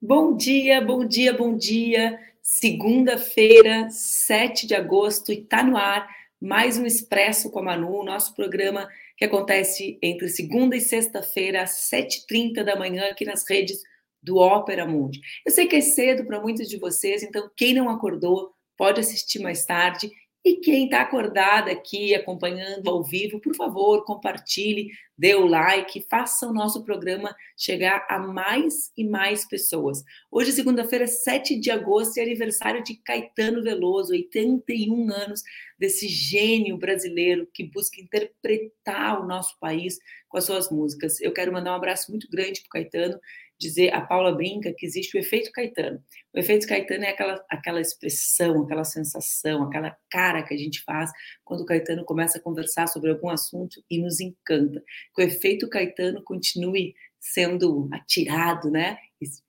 Bom dia, bom dia, bom dia. Segunda-feira, 7 de agosto, e está no ar mais um Expresso com a Manu, nosso programa que acontece entre segunda e sexta-feira, às 7h30 da manhã, aqui nas redes do Ópera Mundi. Eu sei que é cedo para muitos de vocês, então quem não acordou pode assistir mais tarde e quem está acordado aqui, acompanhando ao vivo, por favor, compartilhe, dê o like, faça o nosso programa chegar a mais e mais pessoas. Hoje, segunda-feira, 7 de agosto, é aniversário de Caetano Veloso, 81 anos desse gênio brasileiro que busca interpretar o nosso país com as suas músicas. Eu quero mandar um abraço muito grande para o Caetano dizer, a Paula brinca que existe o efeito Caetano. O efeito Caetano é aquela, aquela expressão, aquela sensação, aquela cara que a gente faz quando o Caetano começa a conversar sobre algum assunto e nos encanta. Que o efeito Caetano continue sendo atirado, né?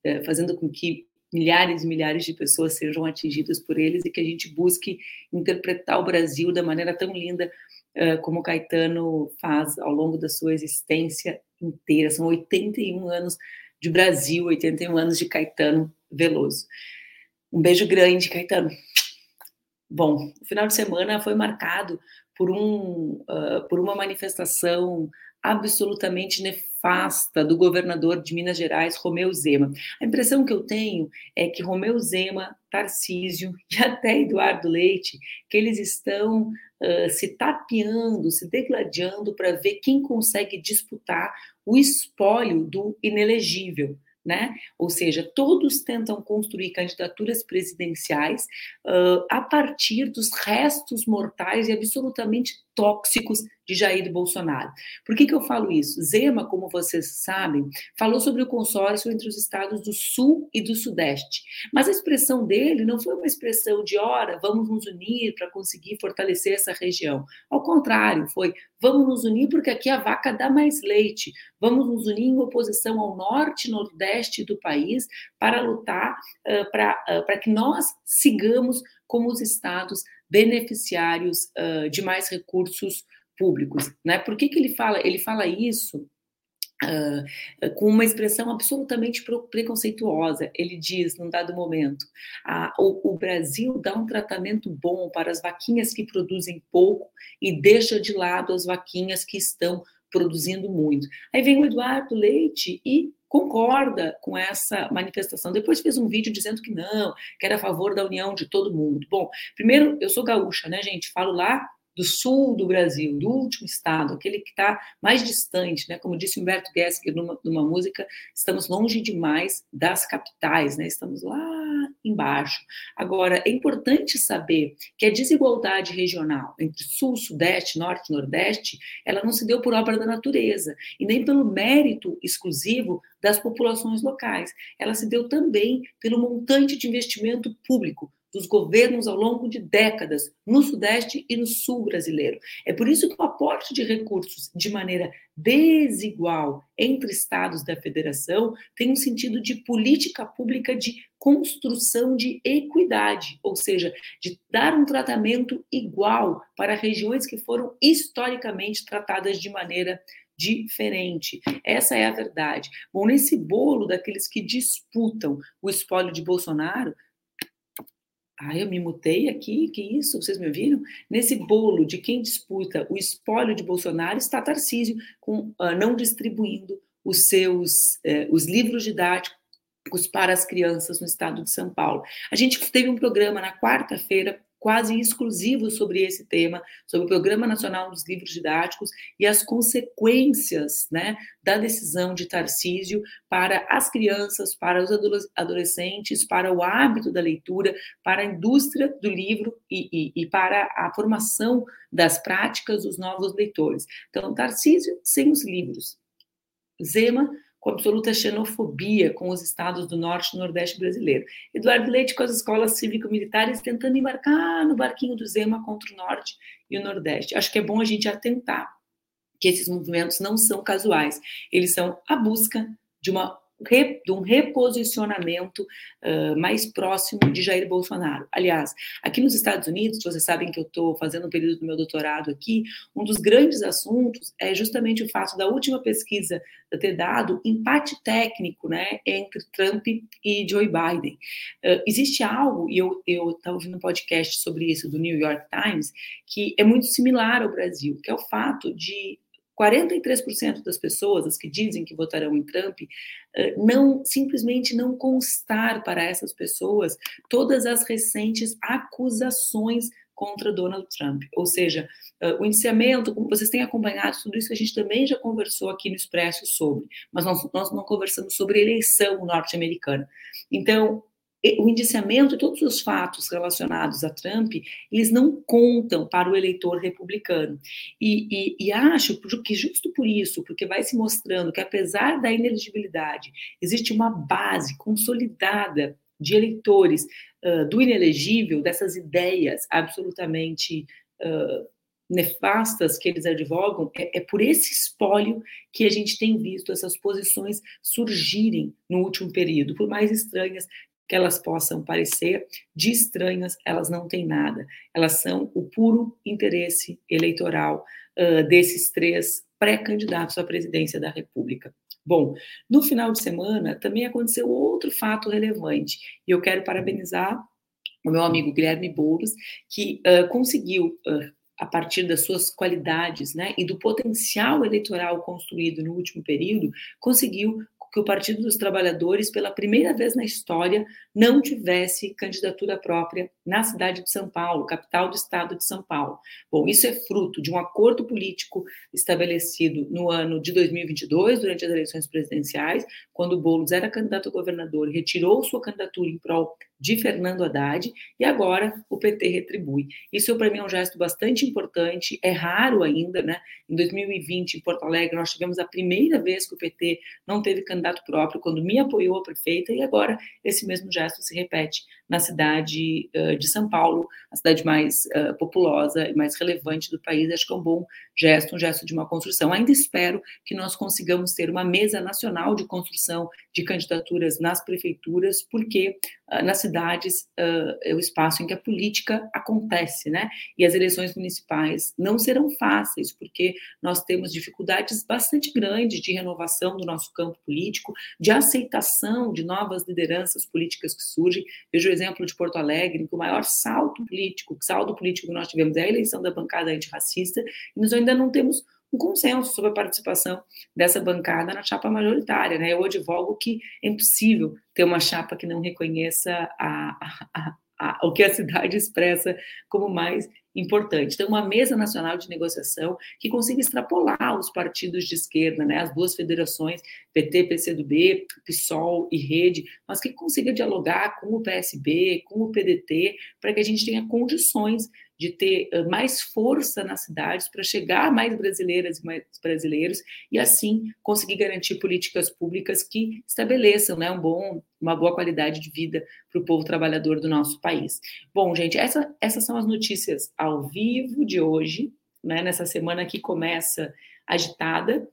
É, fazendo com que milhares e milhares de pessoas sejam atingidas por eles e que a gente busque interpretar o Brasil da maneira tão linda uh, como o Caetano faz ao longo da sua existência inteira. São 81 anos de Brasil, 81 anos de Caetano Veloso. Um beijo grande, Caetano. Bom, o final de semana foi marcado por, um, uh, por uma manifestação absolutamente nefasta do governador de Minas Gerais, Romeu Zema. A impressão que eu tenho é que Romeu Zema, Tarcísio e até Eduardo Leite, que eles estão uh, se tapeando, se degladiando para ver quem consegue disputar o espólio do inelegível né? Ou seja, todos tentam construir candidaturas presidenciais uh, a partir dos restos mortais e absolutamente tóxicos de Jair Bolsonaro. Por que, que eu falo isso? Zema, como vocês sabem, falou sobre o consórcio entre os estados do Sul e do Sudeste. Mas a expressão dele não foi uma expressão de, ora, vamos nos unir para conseguir fortalecer essa região. Ao contrário, foi, vamos nos unir porque aqui a vaca dá mais leite. Vamos nos unir em oposição ao norte e nordeste do país para lutar uh, para uh, que nós sigamos como os estados beneficiários uh, de mais recursos públicos. Né? Por que, que ele fala? Ele fala isso Uh, com uma expressão absolutamente preconceituosa. Ele diz, num dado momento, o, o, Brasil dá um tratamento bom para as vaquinhas que produzem pouco e deixa de lado as vaquinhas que estão produzindo muito. Aí vem o Eduardo Leite e concorda com essa manifestação. Depois fez um vídeo dizendo que não, que era a favor da união de todo mundo. Bom, primeiro, eu sou gaúcha, né, gente? Falo lá do sul do Brasil, do último estado, aquele que está mais distante, né? Como disse Humberto Gessinger numa, numa música, estamos longe demais das capitais, né? Estamos lá embaixo. Agora, é importante saber que a desigualdade regional entre sul, sudeste, norte e nordeste, ela não se deu por obra da natureza e nem pelo mérito exclusivo das populações locais. Ela se deu também pelo montante de investimento público dos governos ao longo de décadas no Sudeste e no Sul brasileiro. É por isso que o aporte de recursos de maneira desigual entre estados da federação tem um sentido de política pública de construção de equidade, ou seja, de dar um tratamento igual para regiões que foram historicamente tratadas de maneira diferente. Essa é a verdade. Bom, nesse bolo daqueles que disputam o espólio de Bolsonaro, ah, eu me mutei aqui, que isso? Vocês me ouviram? Nesse bolo de quem disputa o espólio de Bolsonaro está Tarcísio, com, uh, não distribuindo os seus uh, os livros didáticos para as crianças no estado de São Paulo. A gente teve um programa na quarta-feira quase exclusivo sobre esse tema, sobre o Programa Nacional dos Livros Didáticos e as consequências né, da decisão de Tarcísio para as crianças, para os adolescentes, para o hábito da leitura, para a indústria do livro e, e, e para a formação das práticas dos novos leitores. Então, Tarcísio sem os livros. Zema com absoluta xenofobia com os estados do norte e nordeste brasileiro. Eduardo Leite com as escolas cívico-militares tentando embarcar no barquinho do Zema contra o norte e o nordeste. Acho que é bom a gente atentar que esses movimentos não são casuais, eles são a busca de uma de um reposicionamento uh, mais próximo de Jair Bolsonaro. Aliás, aqui nos Estados Unidos, vocês sabem que eu estou fazendo um período do meu doutorado aqui, um dos grandes assuntos é justamente o fato da última pesquisa ter dado empate técnico né, entre Trump e Joe Biden. Uh, existe algo, e eu estava ouvindo um podcast sobre isso do New York Times, que é muito similar ao Brasil, que é o fato de 43% das pessoas, as que dizem que votarão em Trump, eh, não simplesmente não constar para essas pessoas todas as recentes acusações contra Donald Trump. Ou seja, eh, o indiciamento, como vocês têm acompanhado, tudo isso a gente também já conversou aqui no Expresso sobre, mas nós, nós não conversamos sobre eleição norte-americana. Então, o indiciamento e todos os fatos relacionados a Trump, eles não contam para o eleitor republicano. E, e, e, acho que justo por isso, porque vai se mostrando que apesar da ineligibilidade, existe uma base consolidada de eleitores uh, do inelegível, dessas ideias absolutamente uh, nefastas que eles advogam, é, é, por esse espólio que a gente tem visto essas posições surgirem no último período, por mais estranhas que elas possam parecer, de estranhas, elas não têm nada. Elas são o puro interesse eleitoral uh, desses três pré-candidatos à presidência da República. Bom, no final de semana também aconteceu outro fato relevante, e eu quero parabenizar o meu amigo Guilherme Boulos, que uh, conseguiu uh, a partir das suas qualidades né, e do potencial eleitoral construído no último período, conseguiu que o Partido dos Trabalhadores, pela primeira vez na história, não tivesse candidatura própria na cidade de São Paulo, capital do estado de São Paulo. Bom, isso é fruto de um acordo político estabelecido no ano de 2022, durante as eleições presidenciais, quando o Boulos era candidato a governador, retirou sua candidatura em prol de Fernando Haddad e agora o PT retribui. Isso para mim é um gesto bastante importante, é raro ainda, né? Em 2020, em Porto Alegre, nós tivemos a primeira vez que o PT não teve candidato próprio, quando me apoiou a prefeita, e agora esse mesmo gesto se repete na cidade uh, de São Paulo, a cidade mais uh, populosa e mais relevante do país. Acho que é um bom gesto, um gesto de uma construção. Ainda espero que nós consigamos ter uma mesa nacional de construção de candidaturas nas prefeituras, porque uh, nas cidades é o espaço em que a política acontece, né? E as eleições municipais não serão fáceis, porque nós temos dificuldades bastante grandes de renovação do nosso campo político, de aceitação de novas lideranças políticas que surgem. Vejo exemplo de Porto Alegre, que o maior salto político, o saldo político que nós tivemos é a eleição da bancada antirracista, e nós ainda não temos um consenso sobre a participação dessa bancada na chapa majoritária. Né? Eu advogo que é impossível ter uma chapa que não reconheça a, a, a, o que a cidade expressa como mais importante. Então, uma mesa nacional de negociação que consiga extrapolar os partidos de esquerda, né, as duas federações, PT, PCdoB, PSOL e Rede, mas que consiga dialogar com o PSB, com o PDT, para que a gente tenha condições de ter mais força nas cidades para chegar a mais brasileiras e mais brasileiros e assim conseguir garantir políticas públicas que estabeleçam né, um bom, uma boa qualidade de vida para o povo trabalhador do nosso país. Bom, gente, essa, essas são as notícias ao vivo de hoje, né, nessa semana que começa agitada.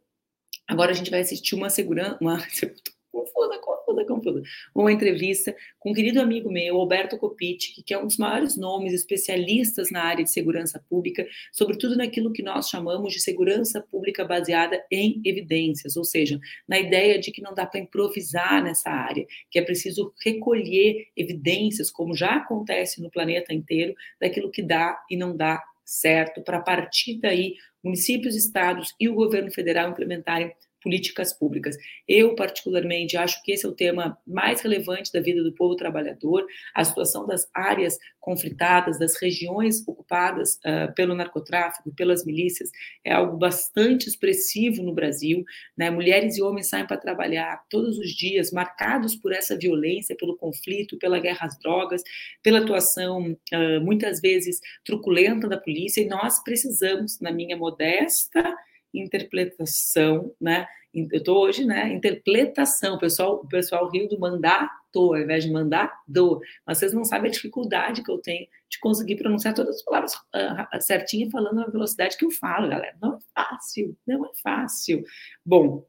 Agora a gente vai assistir uma segurança, uma confusa, confusa. Uma entrevista com um querido amigo meu, Alberto Copiti, que é um dos maiores nomes especialistas na área de segurança pública, sobretudo naquilo que nós chamamos de segurança pública baseada em evidências, ou seja, na ideia de que não dá para improvisar nessa área, que é preciso recolher evidências, como já acontece no planeta inteiro, daquilo que dá e não dá certo, para partir daí municípios, estados e o governo federal implementarem políticas públicas. Eu, particularmente, acho que esse é o tema mais relevante da vida do povo trabalhador, a situação das áreas conflitadas, das regiões ocupadas uh, pelo narcotráfico, pelas milícias, é algo bastante expressivo no Brasil. Né? Mulheres e homens saem para trabalhar todos os dias, marcados por essa violência, pelo conflito, pela guerra às drogas, pela atuação, uh, muitas vezes, truculenta da polícia, e nós precisamos, na minha modesta interpretação, né? Eu estou hoje, né? Interpretação. Pessoal, o pessoal riu do mandar ao invés de mandar do. Mas vocês não sabem a dificuldade que eu tenho de conseguir pronunciar todas as palavras uh, certinho falando na velocidade que eu falo, galera. Não é fácil, não é fácil. Bom,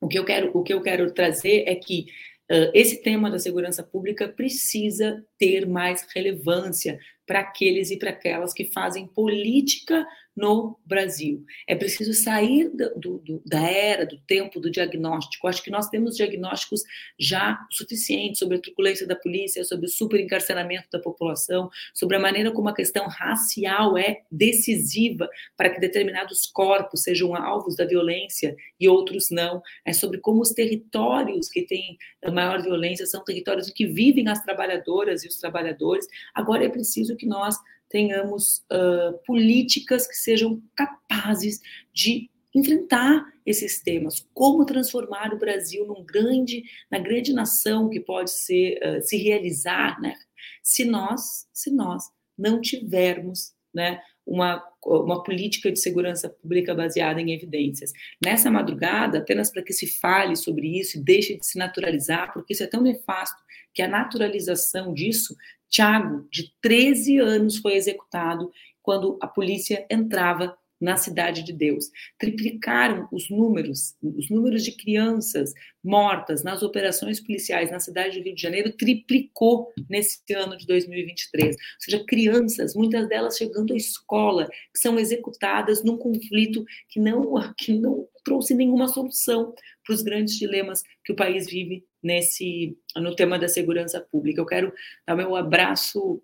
O que eu quero, o que eu quero trazer é que uh, esse tema da segurança pública precisa ter mais relevância para aqueles e para aquelas que fazem política no Brasil. É preciso sair do, do, da era, do tempo do diagnóstico. Acho que nós temos diagnósticos já suficientes sobre a truculência da polícia, sobre o superencarceramento da população, sobre a maneira como a questão racial é decisiva para que determinados corpos sejam alvos da violência e outros não. É sobre como os territórios que têm maior violência são territórios que vivem as trabalhadoras e os trabalhadores. Agora é preciso que nós tenhamos uh, políticas que sejam capazes de enfrentar esses temas, como transformar o Brasil num grande, na grande nação que pode ser, uh, se realizar, né? Se nós, se nós não tivermos, né, uma, uma política de segurança pública baseada em evidências. Nessa madrugada, apenas para que se fale sobre isso e deixe de se naturalizar, porque isso é tão nefasto que a naturalização disso Tiago, de 13 anos, foi executado quando a polícia entrava na cidade de Deus. Triplicaram os números, os números de crianças mortas nas operações policiais na cidade do Rio de Janeiro triplicou nesse ano de 2023. Ou seja, crianças, muitas delas chegando à escola, que são executadas num conflito que não que não trouxe nenhuma solução para os grandes dilemas que o país vive nesse no tema da segurança pública. Eu quero dar meu abraço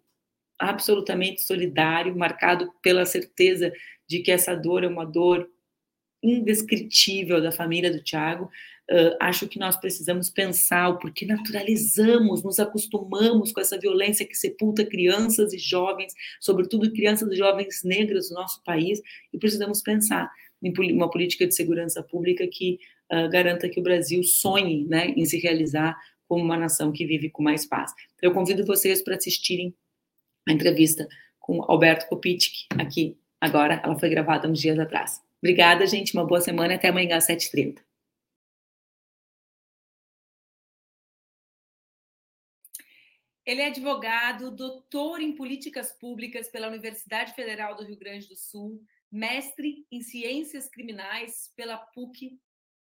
absolutamente solidário, marcado pela certeza de que essa dor é uma dor indescritível da família do Tiago. Uh, acho que nós precisamos pensar o porquê naturalizamos, nos acostumamos com essa violência que sepulta crianças e jovens, sobretudo crianças e jovens negras do nosso país, e precisamos pensar em uma política de segurança pública que uh, garanta que o Brasil sonhe né, em se realizar como uma nação que vive com mais paz. Eu convido vocês para assistirem a entrevista com Alberto Kopitschek aqui agora. Ela foi gravada uns dias atrás. Obrigada, gente. Uma boa semana. Até amanhã às 7h30. Ele é advogado, doutor em políticas públicas pela Universidade Federal do Rio Grande do Sul, mestre em ciências criminais pela PUC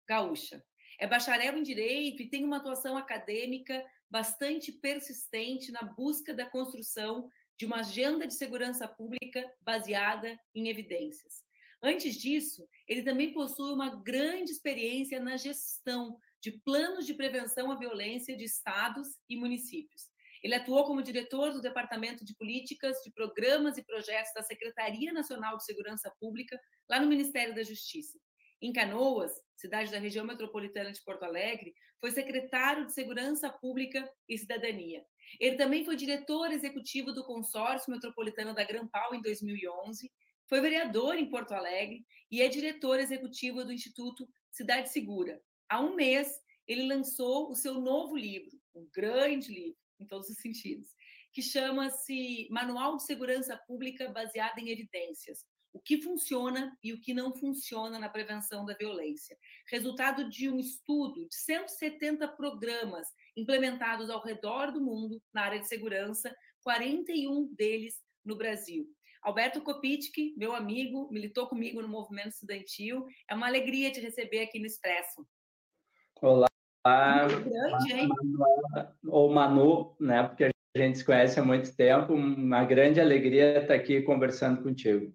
Gaúcha. É bacharel em direito e tem uma atuação acadêmica bastante persistente na busca da construção de uma agenda de segurança pública baseada em evidências. Antes disso, ele também possui uma grande experiência na gestão de planos de prevenção à violência de estados e municípios. Ele atuou como diretor do Departamento de Políticas, de Programas e Projetos da Secretaria Nacional de Segurança Pública, lá no Ministério da Justiça. Em Canoas, cidade da região metropolitana de Porto Alegre, foi secretário de Segurança Pública e Cidadania. Ele também foi diretor executivo do Consórcio Metropolitano da Grampal em 2011, foi vereador em Porto Alegre e é diretor executivo do Instituto Cidade Segura. Há um mês, ele lançou o seu novo livro, um grande livro, em todos os sentidos, que chama-se Manual de Segurança Pública baseado em evidências. O que funciona e o que não funciona na prevenção da violência. Resultado de um estudo de 170 programas implementados ao redor do mundo na área de segurança, 41 deles no Brasil. Alberto Kopitschek, meu amigo, militou comigo no movimento estudantil. É uma alegria te receber aqui no Expresso. Olá, grande, ou Manu, né? Porque a gente se conhece há muito tempo. Uma grande alegria estar aqui conversando contigo.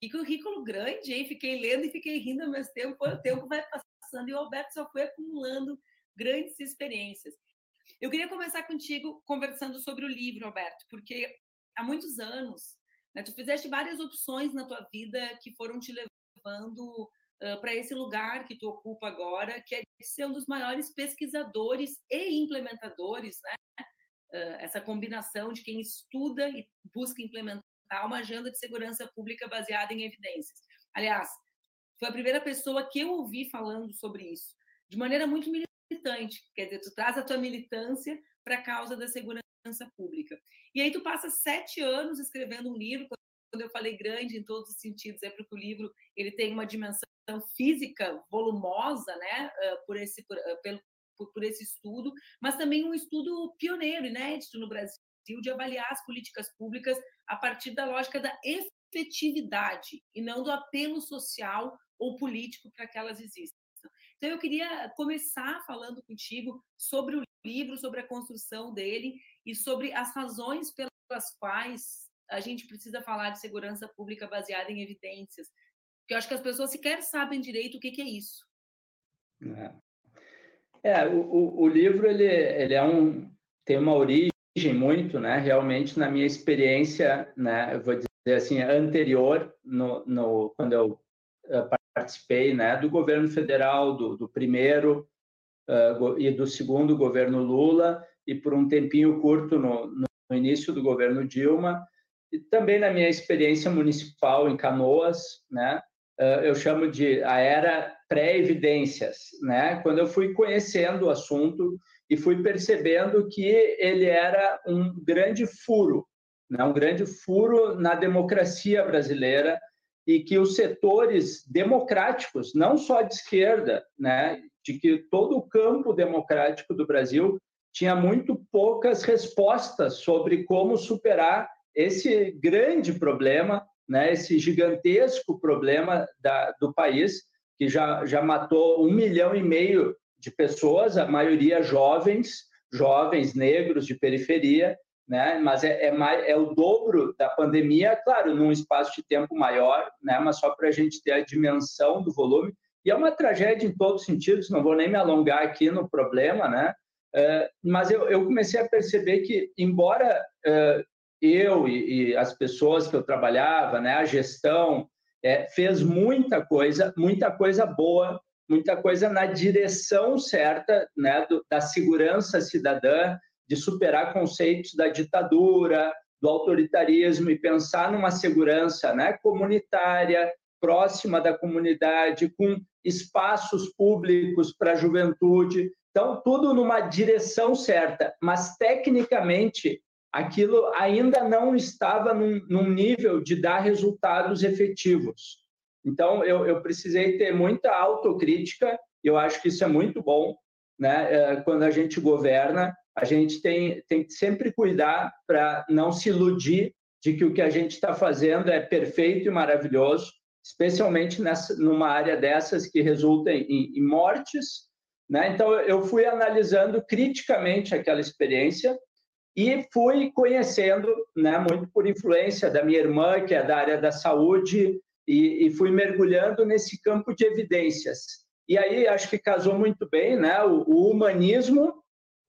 Que currículo grande, hein? Fiquei lendo e fiquei rindo ao mesmo tempo. O tempo vai passando e o Alberto só foi acumulando grandes experiências. Eu queria começar contigo conversando sobre o livro, Alberto, porque há muitos anos né, tu fizeste várias opções na tua vida que foram te levando uh, para esse lugar que tu ocupa agora, que é ser um dos maiores pesquisadores e implementadores, né? Uh, essa combinação de quem estuda e busca implementar uma agenda de segurança pública baseada em evidências. Aliás, foi a primeira pessoa que eu ouvi falando sobre isso, de maneira muito militante. Quer dizer, tu traz a tua militância para a causa da segurança pública. E aí tu passa sete anos escrevendo um livro. Quando eu falei grande em todos os sentidos, é porque o livro ele tem uma dimensão física volumosa, né, por esse por, por, por esse estudo, mas também um estudo pioneiro, inédito no Brasil, de avaliar as políticas públicas a partir da lógica da efetividade e não do apelo social ou político para que elas existam. Então, eu queria começar falando contigo sobre o livro, sobre a construção dele e sobre as razões pelas quais a gente precisa falar de segurança pública baseada em evidências. Porque eu acho que as pessoas sequer sabem direito o que, que é isso. É, é o, o, livro ele, ele é um, tem uma origem muito, né? Realmente, na minha experiência, né? Eu vou dizer assim, anterior, no, no quando eu uh, participei, né? Do governo federal, do, do primeiro uh, e do segundo governo Lula, e por um tempinho curto no, no início do governo Dilma, e também na minha experiência municipal em Canoas, né? Uh, eu chamo de a era pré-evidências, né? Quando eu fui conhecendo o assunto e fui percebendo que ele era um grande furo, né? um grande furo na democracia brasileira e que os setores democráticos, não só de esquerda, né? de que todo o campo democrático do Brasil tinha muito poucas respostas sobre como superar esse grande problema, né? esse gigantesco problema da, do país, que já, já matou um milhão e meio de pessoas, a maioria jovens, jovens negros de periferia, né? Mas é, é, mais, é o dobro da pandemia, claro, num espaço de tempo maior, né? Mas só para a gente ter a dimensão do volume. E é uma tragédia em todos os sentidos. Não vou nem me alongar aqui no problema, né? É, mas eu, eu, comecei a perceber que, embora é, eu e, e, as pessoas que eu trabalhava, né, a gestão, é, fez muita coisa, muita coisa boa muita coisa na direção certa né, do, da segurança cidadã, de superar conceitos da ditadura, do autoritarismo e pensar numa segurança né, comunitária, próxima da comunidade, com espaços públicos para a juventude. Então, tudo numa direção certa, mas tecnicamente aquilo ainda não estava num, num nível de dar resultados efetivos. Então, eu, eu precisei ter muita autocrítica, e eu acho que isso é muito bom, né? É, quando a gente governa, a gente tem, tem que sempre cuidar para não se iludir de que o que a gente está fazendo é perfeito e maravilhoso, especialmente nessa, numa área dessas que resulta em, em mortes. Né? Então, eu fui analisando criticamente aquela experiência e fui conhecendo, né, muito por influência da minha irmã, que é da área da saúde, e, e fui mergulhando nesse campo de evidências. E aí acho que casou muito bem né, o, o humanismo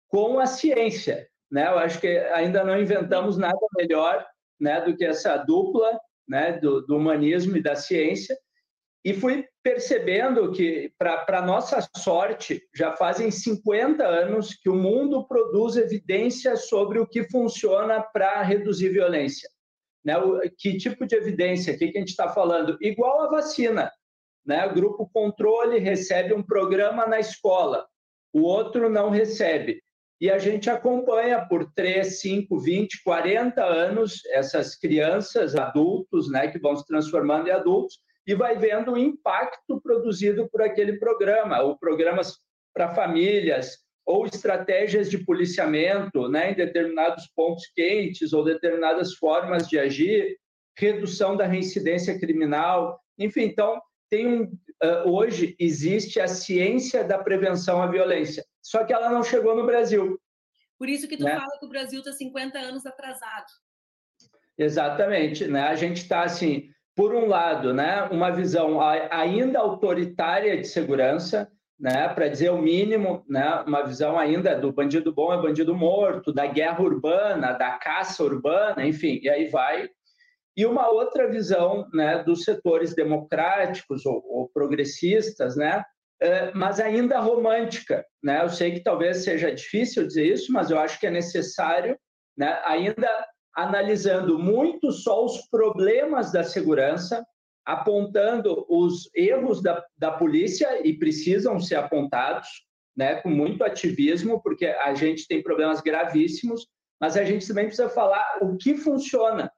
com a ciência. Né? Eu acho que ainda não inventamos nada melhor né, do que essa dupla né, do, do humanismo e da ciência. E fui percebendo que, para nossa sorte, já fazem 50 anos que o mundo produz evidências sobre o que funciona para reduzir violência. Né? O, que tipo de evidência? O que, que a gente está falando? Igual a vacina. Né? O grupo controle recebe um programa na escola, o outro não recebe. E a gente acompanha por 3, 5, 20, 40 anos essas crianças, adultos, né, que vão se transformando em adultos, e vai vendo o impacto produzido por aquele programa, ou programas para famílias, ou estratégias de policiamento né, em determinados pontos quentes ou determinadas formas de agir, redução da reincidência criminal, enfim, então tem um, hoje existe a ciência da prevenção à violência, só que ela não chegou no Brasil. Por isso que tu né? fala que o Brasil está 50 anos atrasado. Exatamente, né? A gente está assim, por um lado, né, uma visão ainda autoritária de segurança, né, para dizer o mínimo, né, uma visão ainda do bandido bom é bandido morto, da guerra urbana, da caça urbana, enfim, e aí vai. E uma outra visão né, dos setores democráticos ou, ou progressistas, né, é, mas ainda romântica. Né? Eu sei que talvez seja difícil dizer isso, mas eu acho que é necessário, né, ainda analisando muito só os problemas da segurança, apontando os erros da, da polícia e precisam ser apontados, né, com muito ativismo, porque a gente tem problemas gravíssimos, mas a gente também precisa falar o que funciona,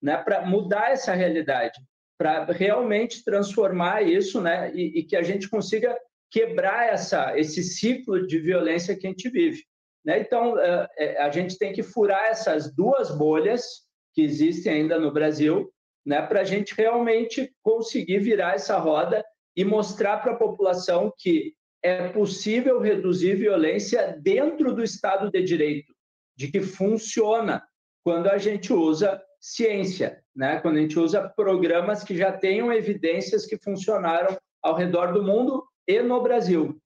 né, para mudar essa realidade, para realmente transformar isso, né, e, e, que a gente consiga quebrar essa esse ciclo de violência que a gente vive, né? Então é, é, a gente tem que furar essas duas bolhas que existem ainda no Brasil né, para a gente realmente conseguir virar essa roda e mostrar para a população que é possível reduzir violência dentro do Estado de Direito, de que funciona quando a gente usa ciência, né? quando a gente usa programas que já tenham evidências que funcionaram ao redor do mundo e no Brasil.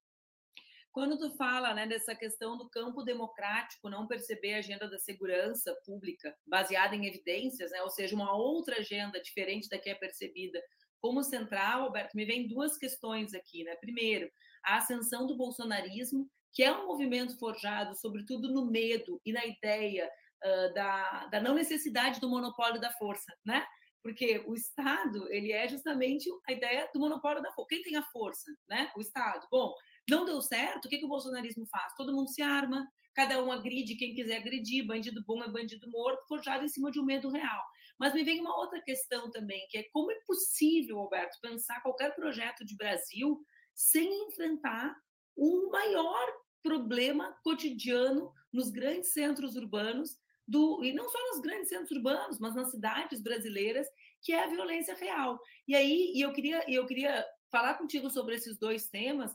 Quando tu fala né, dessa questão do campo democrático, não perceber a agenda da segurança pública baseada em evidências, né, ou seja, uma outra agenda diferente da que é percebida como central, Alberto, me vem duas questões aqui. Né? Primeiro, a ascensão do bolsonarismo, que é um movimento forjado, sobretudo, no medo e na ideia uh, da, da não necessidade do monopólio da força, né? Porque o Estado, ele é justamente a ideia do monopólio da força. Quem tem a força, né? O Estado. Bom, não deu certo, o que, que o bolsonarismo faz? Todo mundo se arma, cada um agride quem quiser agredir, bandido bom é bandido morto, forjado em cima de um medo real. Mas me vem uma outra questão também, que é como é possível, Alberto, pensar qualquer projeto de Brasil sem enfrentar um maior problema cotidiano nos grandes centros urbanos do, e não só nos grandes centros urbanos, mas nas cidades brasileiras, que é a violência real. E aí, e eu queria, eu queria falar contigo sobre esses dois temas,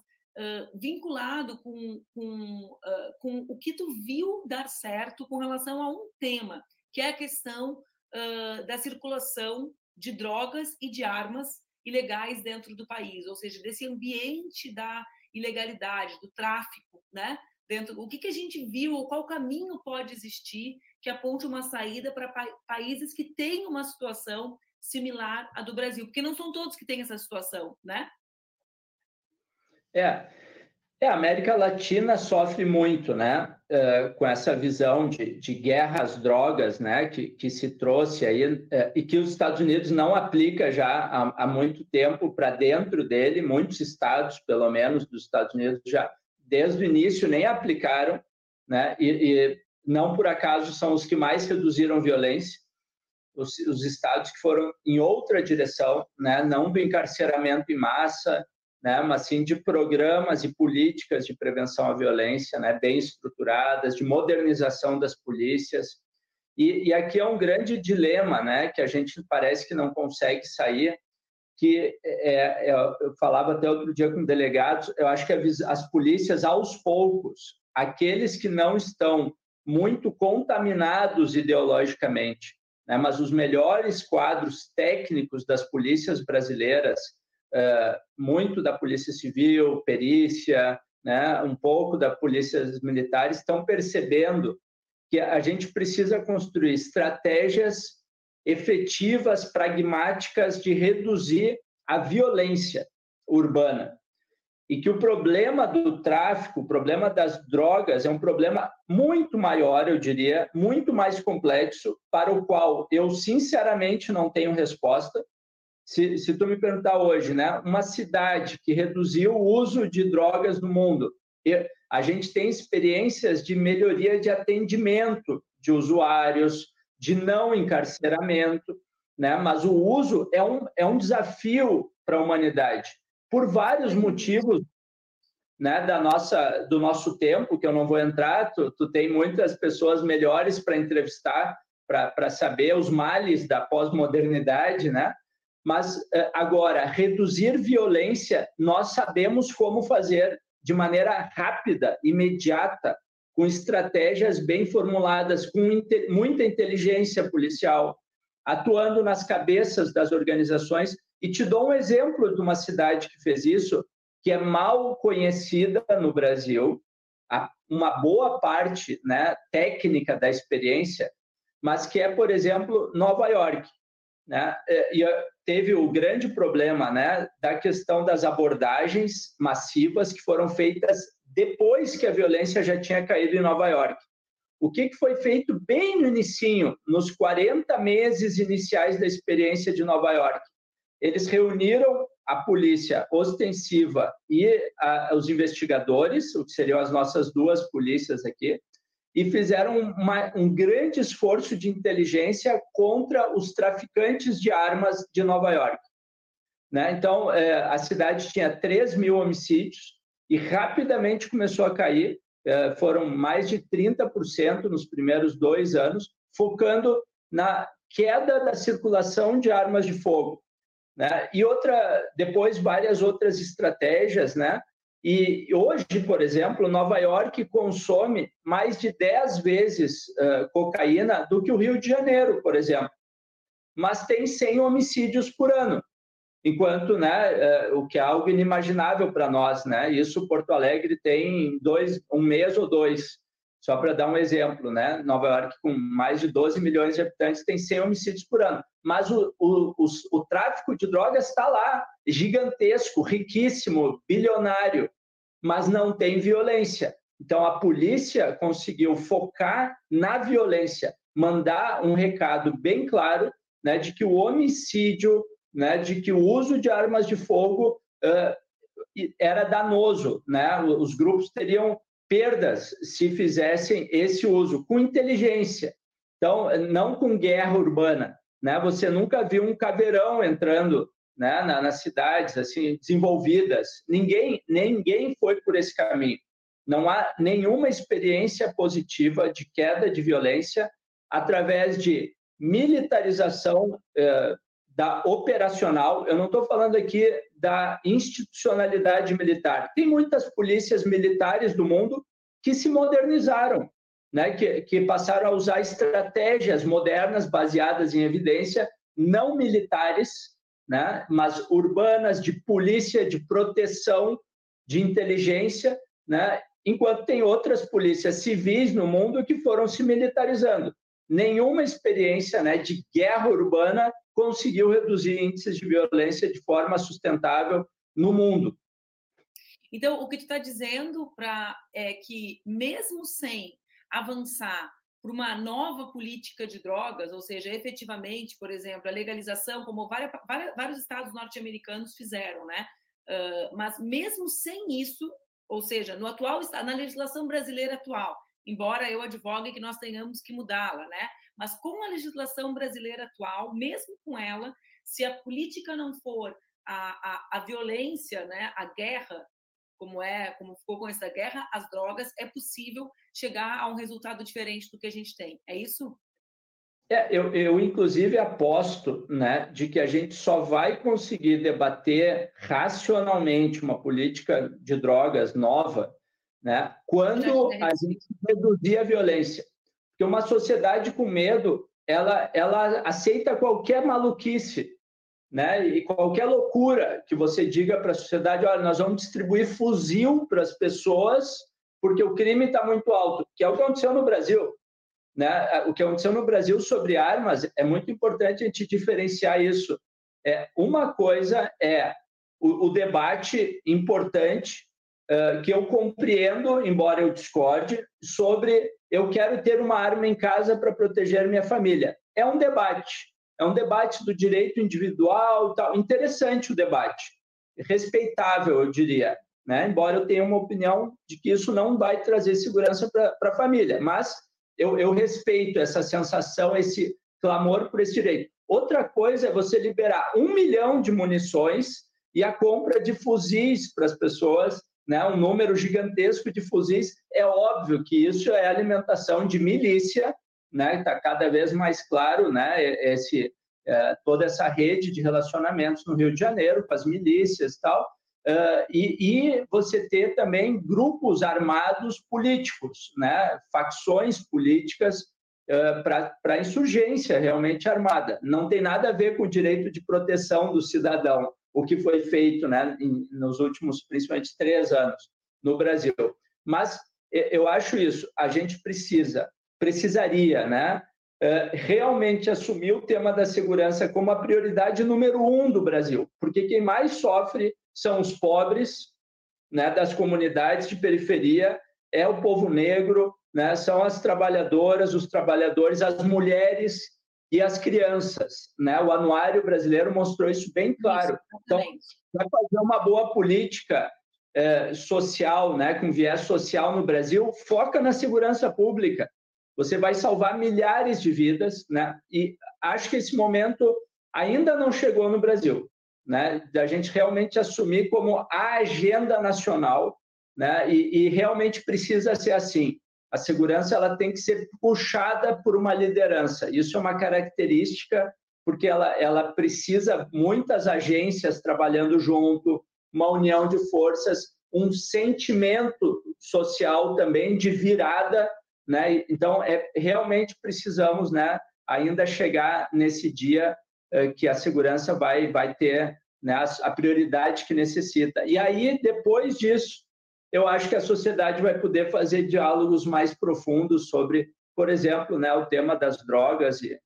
vinculado com, com, uh, com o que tu viu dar certo com relação a um tema, que é a questão uh, da circulação de drogas e de armas ilegais dentro do país, ou seja, desse ambiente da ilegalidade, do tráfico, né? Dentro, o que, que a gente viu, ou qual caminho pode existir que aponte uma saída para pa países que têm uma situação similar à do Brasil, porque não são todos que têm essa situação, né? É, é, a América Latina sofre muito, né, uh, com essa visão de, de guerra às drogas, né, que, que se trouxe aí uh, e que os Estados Unidos não aplica já há, há muito tempo para dentro dele, muitos estados, pelo menos dos Estados Unidos, já desde o início nem aplicaram, né, e, e não por acaso são os que mais reduziram violência, os, os estados que foram em outra direção, né, não do encarceramento em massa, né, mas sim de programas e políticas de prevenção à violência, né, bem estruturadas, de modernização das polícias. E, e, aqui é um grande dilema, né, que a gente parece que não consegue sair, que é, é, eu falava até outro dia com delegados, eu acho que as polícias, aos poucos, aqueles que não estão muito contaminados ideologicamente, né? mas os melhores quadros técnicos das polícias brasileiras, muito da polícia civil, perícia, né? um pouco da polícias militares, estão percebendo que a gente precisa construir estratégias efetivas, pragmáticas de reduzir a violência urbana e que o problema do tráfico, o problema das drogas é um problema muito maior, eu diria, muito mais complexo, para o qual eu sinceramente não tenho resposta. Se, se tu me perguntar hoje, né, uma cidade que reduziu o uso de drogas no mundo, a gente tem experiências de melhoria de atendimento de usuários, de não encarceramento, né? mas o uso é um, é um desafio para a humanidade por vários motivos né, da nossa, do nosso tempo, que eu não vou entrar, tu, tu tem muitas pessoas melhores para entrevistar, para saber os males da pós-modernidade, né? Mas eh, agora, reduzir violência, nós sabemos como fazer de maneira rápida, imediata, com estratégias bem formuladas, com muita inteligência policial, atuando nas cabeças das organizações e te dou um exemplo de uma cidade que fez isso, que é mal conhecida no Brasil, uma boa parte né, técnica da experiência, mas que é, por exemplo, Nova York. Né? E teve o grande problema né, da questão das abordagens massivas que foram feitas depois que a violência já tinha caído em Nova York. O que, foi feito bem no inicinho, nos 40 meses iniciais da experiência de Nova York? eles reuniram a polícia ostensiva e a, os investigadores, o que seriam as nossas duas polícias aqui, e fizeram uma, um grande esforço de inteligência contra os traficantes de armas de Nova York. Né? Então, é, a cidade tinha 3 mil homicídios e rapidamente começou a cair, é, foram mais de 30% nos primeiros dois anos, focando na queda da circulação de armas de fogo. Né? E outra, depois várias outras estratégias, né? E hoje, por exemplo, Nova York consome mais de 10 vezes uh, cocaína do que o Rio de Janeiro, por exemplo. Mas tem 100 homicídios por ano. Enquanto, né, uh, o que é algo inimaginável para nós, né? Isso Porto Alegre tem dois, um mês ou dois. Só para dar um exemplo, né? Nova York, com mais de 12 milhões de habitantes, tem 100 homicídios por ano. Mas o, o, o, o tráfico de drogas está lá, gigantesco, riquíssimo, bilionário, mas não tem violência. Então, a polícia conseguiu focar na violência, mandar um recado bem claro né, de que o homicídio, né, de que o uso de armas de fogo uh, era danoso. Né? Os grupos teriam perdas se fizessem esse uso com inteligência. Então, não com guerra urbana. Né? Você nunca viu um caveirão entrando né, nas cidades assim desenvolvidas. Ninguém, ninguém foi por esse caminho. Não há nenhuma experiência positiva de queda de violência através de militarização eh, da operacional. Eu não estou falando aqui da institucionalidade militar. Tem muitas polícias militares do mundo que se modernizaram, né? que, que passaram a usar estratégias modernas baseadas em evidência, não militares, né? mas urbanas, de polícia, de proteção, de inteligência, né? enquanto tem outras polícias civis no mundo que foram se militarizando. Nenhuma experiência né, de guerra urbana conseguiu reduzir índices de violência de forma sustentável no mundo. Então, o que tu está dizendo para é que, mesmo sem avançar para uma nova política de drogas, ou seja, efetivamente, por exemplo, a legalização, como várias, vários estados norte-americanos fizeram, né? Uh, mas mesmo sem isso, ou seja, no atual na legislação brasileira atual, embora eu advogue que nós tenhamos que mudá-la, né? Mas com a legislação brasileira atual, mesmo com ela, se a política não for a, a, a violência, né, a guerra, como é, como ficou com essa guerra, as drogas, é possível chegar a um resultado diferente do que a gente tem. É isso? É, eu, eu, inclusive, aposto né, de que a gente só vai conseguir debater racionalmente uma política de drogas nova né, quando a gente reduzir a violência. Porque uma sociedade com medo, ela, ela aceita qualquer maluquice, né? E qualquer loucura que você diga para a sociedade, olha, nós vamos distribuir fuzil para as pessoas porque o crime está muito alto, que é o que aconteceu no Brasil. Né? O que aconteceu no Brasil sobre armas é muito importante a gente diferenciar isso. É, uma coisa é o, o debate importante que eu compreendo, embora eu discorde, sobre eu quero ter uma arma em casa para proteger minha família. É um debate, é um debate do direito individual, tal. Interessante o debate, respeitável, eu diria. Né? Embora eu tenha uma opinião de que isso não vai trazer segurança para a família, mas eu, eu respeito essa sensação, esse clamor por esse direito. Outra coisa é você liberar um milhão de munições e a compra de fuzis para as pessoas né, um número gigantesco de fuzis, é óbvio que isso é alimentação de milícia, né, está cada vez mais claro, né, esse, é, toda essa rede de relacionamentos no Rio de Janeiro com as milícias tal, e, e, você ter também grupos armados políticos, né, facções políticas uh, para insurgência realmente armada. Não tem nada a ver com o direito de proteção do cidadão, o que foi feito né, nos últimos, principalmente, três anos no Brasil. Mas eu acho isso, a gente precisa, precisaria, né, é, realmente assumir o tema da segurança como a prioridade número um do Brasil, porque quem mais sofre são os pobres, né, das comunidades de periferia, é o povo negro, né, são as trabalhadoras, os trabalhadores, as mulheres e as crianças. Né? O Anuário Brasileiro mostrou isso bem claro. Então, para fazer uma boa política é, social, né, com viés social no Brasil, foca na segurança pública. Você vai salvar milhares de vidas, né? E acho que esse momento ainda não chegou no Brasil, né? Da gente realmente assumir como a agenda nacional, né? E, e realmente precisa ser assim. A segurança ela tem que ser puxada por uma liderança. Isso é uma característica porque ela, ela precisa muitas agências trabalhando junto, uma união de forças, um sentimento social também de virada, né? Então, é, realmente precisamos, né, ainda chegar nesse dia uh, que a segurança vai, vai ter né, a, a prioridade que necessita. E aí, depois disso, eu acho que a sociedade vai poder fazer diálogos mais profundos sobre, por exemplo, né, o tema das drogas e uh,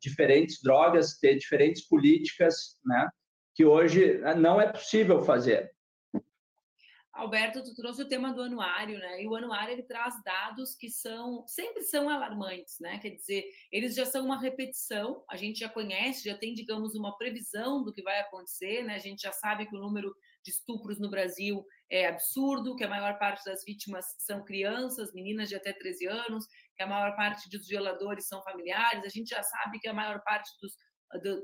diferentes drogas, ter diferentes políticas, né, que hoje não é possível fazer. Alberto, tu trouxe o tema do anuário, né? E o anuário ele traz dados que são sempre são alarmantes, né? Quer dizer, eles já são uma repetição, a gente já conhece, já tem, digamos, uma previsão do que vai acontecer, né? A gente já sabe que o número de estupros no Brasil é absurdo, que a maior parte das vítimas são crianças, meninas de até 13 anos, que a maior parte dos violadores são familiares, a gente já sabe que a maior parte dos,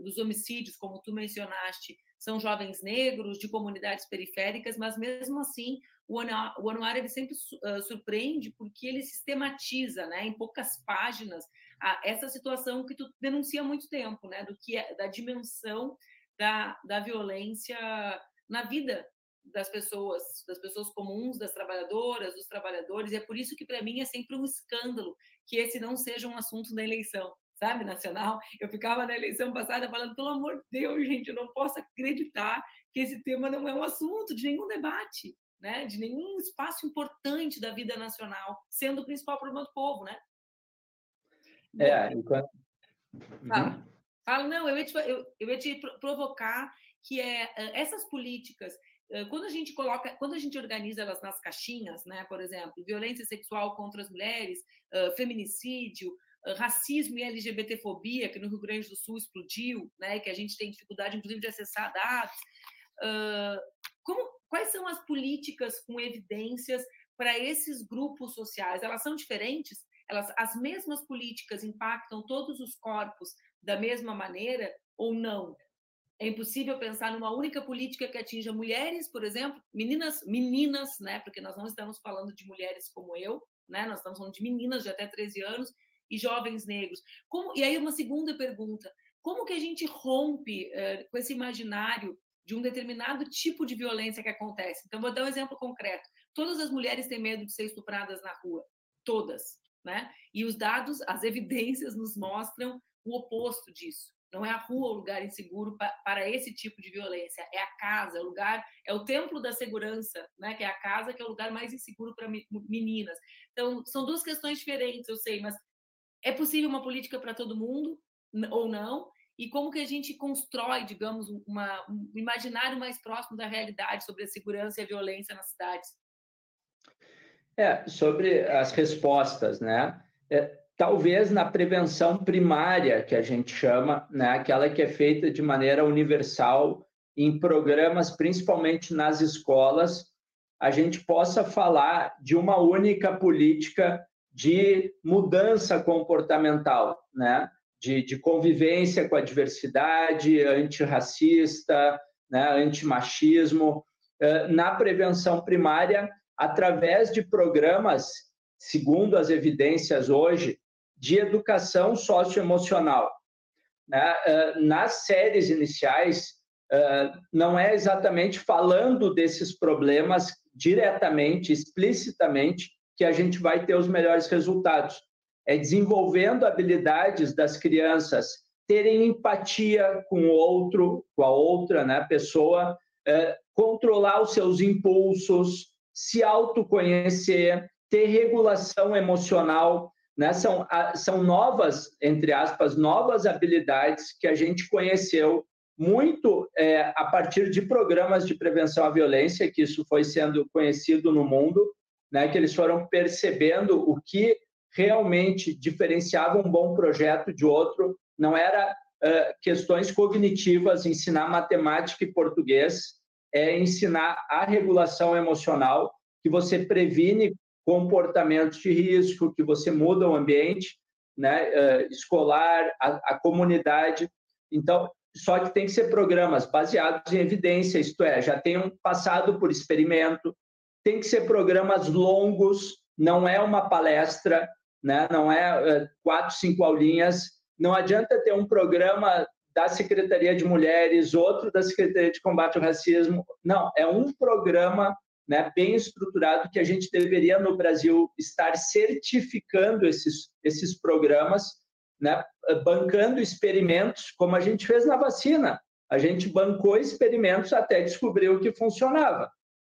dos homicídios, como tu mencionaste, são jovens negros de comunidades periféricas, mas mesmo assim o anuário ele sempre uh, surpreende porque ele sistematiza, né, em poucas páginas, essa situação que tu denuncia há muito tempo, né, do que é, da dimensão da, da violência na vida das pessoas, das pessoas comuns, das trabalhadoras, dos trabalhadores. E é por isso que para mim é sempre um escândalo que esse não seja um assunto da eleição, sabe, nacional. Eu ficava na eleição passada falando, pelo amor de Deus, gente, eu não posso acreditar que esse tema não é um assunto de nenhum debate, né? De nenhum espaço importante da vida nacional, sendo o principal problema do povo, né? É, enquanto... Fala. Uhum. Fala, não, eu ia, te, eu, eu ia te provocar que é essas políticas quando a gente coloca, quando a gente organiza elas nas caixinhas, né, por exemplo, violência sexual contra as mulheres, feminicídio, racismo e LGBTfobia, que no Rio Grande do Sul explodiu, né, que a gente tem dificuldade, inclusive, de acessar dados. Como, quais são as políticas com evidências para esses grupos sociais? Elas são diferentes? Elas, as mesmas políticas impactam todos os corpos da mesma maneira ou não? É impossível pensar numa única política que atinja mulheres, por exemplo, meninas, meninas, né? Porque nós não estamos falando de mulheres como eu, né? Nós estamos falando de meninas de até 13 anos e jovens negros. Como, e aí uma segunda pergunta: como que a gente rompe uh, com esse imaginário de um determinado tipo de violência que acontece? Então vou dar um exemplo concreto. Todas as mulheres têm medo de ser estupradas na rua, todas, né? E os dados, as evidências nos mostram o oposto disso. Não é a rua o lugar inseguro para esse tipo de violência, é a casa, é o lugar, é o templo da segurança, né? Que é a casa que é o lugar mais inseguro para meninas. Então, são duas questões diferentes, eu sei, mas é possível uma política para todo mundo ou não? E como que a gente constrói, digamos, uma, um imaginário mais próximo da realidade sobre a segurança e a violência nas cidades? É, sobre as respostas, né? É, talvez na prevenção primária, que a gente chama, né? aquela que é feita de maneira universal em programas, principalmente nas escolas, a gente possa falar de uma única política de mudança comportamental, né? de, de convivência com a diversidade, antirracista, né? antimachismo, eh, na prevenção primária, através de programas, segundo as evidências hoje, de educação socioemocional. Né? Eh, nas séries iniciais, eh, não é exatamente falando desses problemas diretamente, explicitamente, que a gente vai ter os melhores resultados. É desenvolvendo habilidades das crianças terem empatia com o outro, com a outra né, pessoa, é, controlar os seus impulsos, se autoconhecer, ter regulação emocional. Né? São, são novas, entre aspas, novas habilidades que a gente conheceu muito é, a partir de programas de prevenção à violência, que isso foi sendo conhecido no mundo, né, que eles foram percebendo o que realmente diferenciava um bom projeto de outro, não era uh, questões cognitivas, ensinar matemática e português, é ensinar a regulação emocional, que você previne comportamentos de risco, que você muda o ambiente né, uh, escolar, a, a comunidade. Então, só que tem que ser programas baseados em evidência, isto é, já tenham passado por experimento, tem que ser programas longos, não é uma palestra, né? não é, é quatro, cinco aulinhas. Não adianta ter um programa da Secretaria de Mulheres, outro da Secretaria de Combate ao Racismo. Não, é um programa né, bem estruturado que a gente deveria no Brasil estar certificando esses, esses programas, né, bancando experimentos, como a gente fez na vacina. A gente bancou experimentos até descobrir o que funcionava.